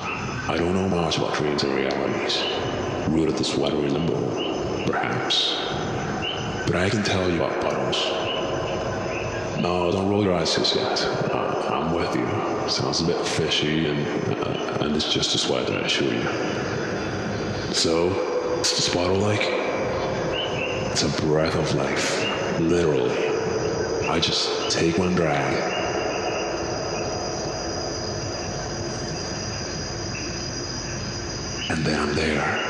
I don't know much about dreams and realities, rooted the sweater in the moon, perhaps. But I can tell you about puddles. No, don't roll your eyes just yet. Uh, I'm with you. Sounds a bit fishy, and uh, and it's just a sweater, I assure you. So, what's this bottle like? It's a breath of life, literally. I just take one drag and then I'm there.